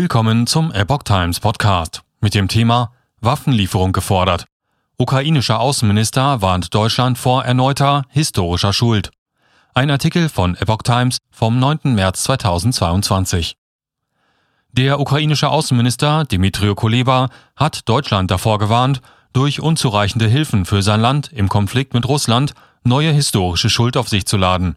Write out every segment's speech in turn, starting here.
Willkommen zum Epoch Times Podcast mit dem Thema Waffenlieferung gefordert. Ukrainischer Außenminister warnt Deutschland vor erneuter historischer Schuld. Ein Artikel von Epoch Times vom 9. März 2022. Der ukrainische Außenminister Dmitry Kuleba hat Deutschland davor gewarnt, durch unzureichende Hilfen für sein Land im Konflikt mit Russland neue historische Schuld auf sich zu laden.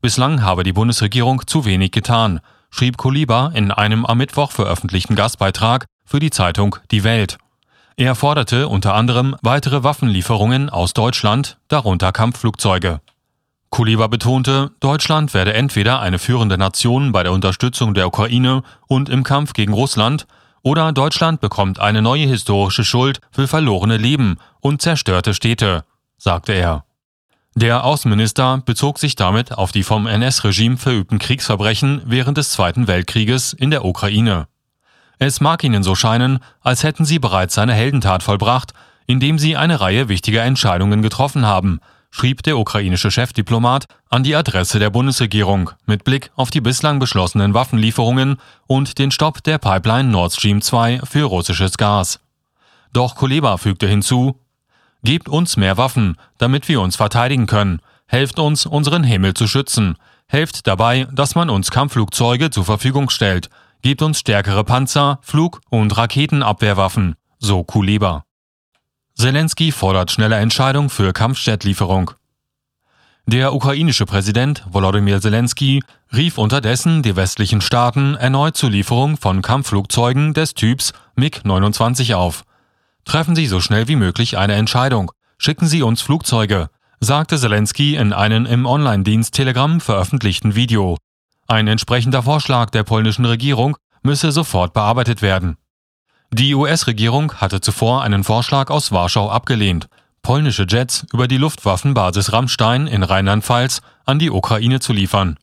Bislang habe die Bundesregierung zu wenig getan, schrieb Kuleba in einem am Mittwoch veröffentlichten Gastbeitrag für die Zeitung Die Welt. Er forderte unter anderem weitere Waffenlieferungen aus Deutschland, darunter Kampfflugzeuge. Kuleba betonte, Deutschland werde entweder eine führende Nation bei der Unterstützung der Ukraine und im Kampf gegen Russland oder Deutschland bekommt eine neue historische Schuld für verlorene Leben und zerstörte Städte, sagte er. Der Außenminister bezog sich damit auf die vom NS-Regime verübten Kriegsverbrechen während des Zweiten Weltkrieges in der Ukraine. Es mag ihnen so scheinen, als hätten sie bereits eine Heldentat vollbracht, indem sie eine Reihe wichtiger Entscheidungen getroffen haben, schrieb der ukrainische Chefdiplomat an die Adresse der Bundesregierung mit Blick auf die bislang beschlossenen Waffenlieferungen und den Stopp der Pipeline Nord Stream 2 für russisches Gas. Doch Kuleba fügte hinzu, Gebt uns mehr Waffen, damit wir uns verteidigen können. Helft uns, unseren Himmel zu schützen. Helft dabei, dass man uns Kampfflugzeuge zur Verfügung stellt. Gebt uns stärkere Panzer, Flug- und Raketenabwehrwaffen, so Kuleba. Zelensky fordert schnelle Entscheidung für Kampfjetlieferung. Der ukrainische Präsident Volodymyr Zelensky rief unterdessen die westlichen Staaten erneut zur Lieferung von Kampfflugzeugen des Typs MiG-29 auf. Treffen Sie so schnell wie möglich eine Entscheidung. Schicken Sie uns Flugzeuge, sagte Zelensky in einem im Online-Dienst Telegram veröffentlichten Video. Ein entsprechender Vorschlag der polnischen Regierung müsse sofort bearbeitet werden. Die US-Regierung hatte zuvor einen Vorschlag aus Warschau abgelehnt, polnische Jets über die Luftwaffenbasis Rammstein in Rheinland-Pfalz an die Ukraine zu liefern.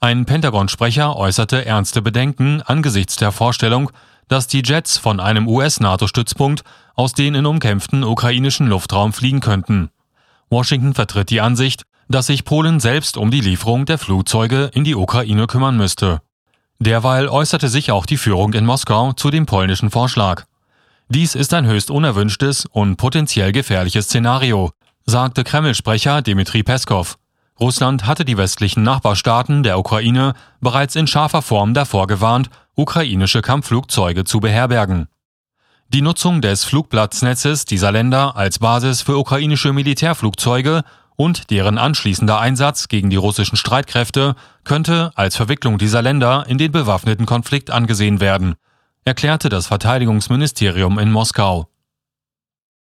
Ein Pentagon-Sprecher äußerte ernste Bedenken angesichts der Vorstellung, dass die Jets von einem US-NATO-Stützpunkt aus den in umkämpften ukrainischen Luftraum fliegen könnten. Washington vertritt die Ansicht, dass sich Polen selbst um die Lieferung der Flugzeuge in die Ukraine kümmern müsste. Derweil äußerte sich auch die Führung in Moskau zu dem polnischen Vorschlag. Dies ist ein höchst unerwünschtes und potenziell gefährliches Szenario, sagte Kreml-Sprecher Dmitri Peskov. Russland hatte die westlichen Nachbarstaaten der Ukraine bereits in scharfer Form davor gewarnt, ukrainische Kampfflugzeuge zu beherbergen. Die Nutzung des Flugplatznetzes dieser Länder als Basis für ukrainische Militärflugzeuge und deren anschließender Einsatz gegen die russischen Streitkräfte könnte als Verwicklung dieser Länder in den bewaffneten Konflikt angesehen werden, erklärte das Verteidigungsministerium in Moskau.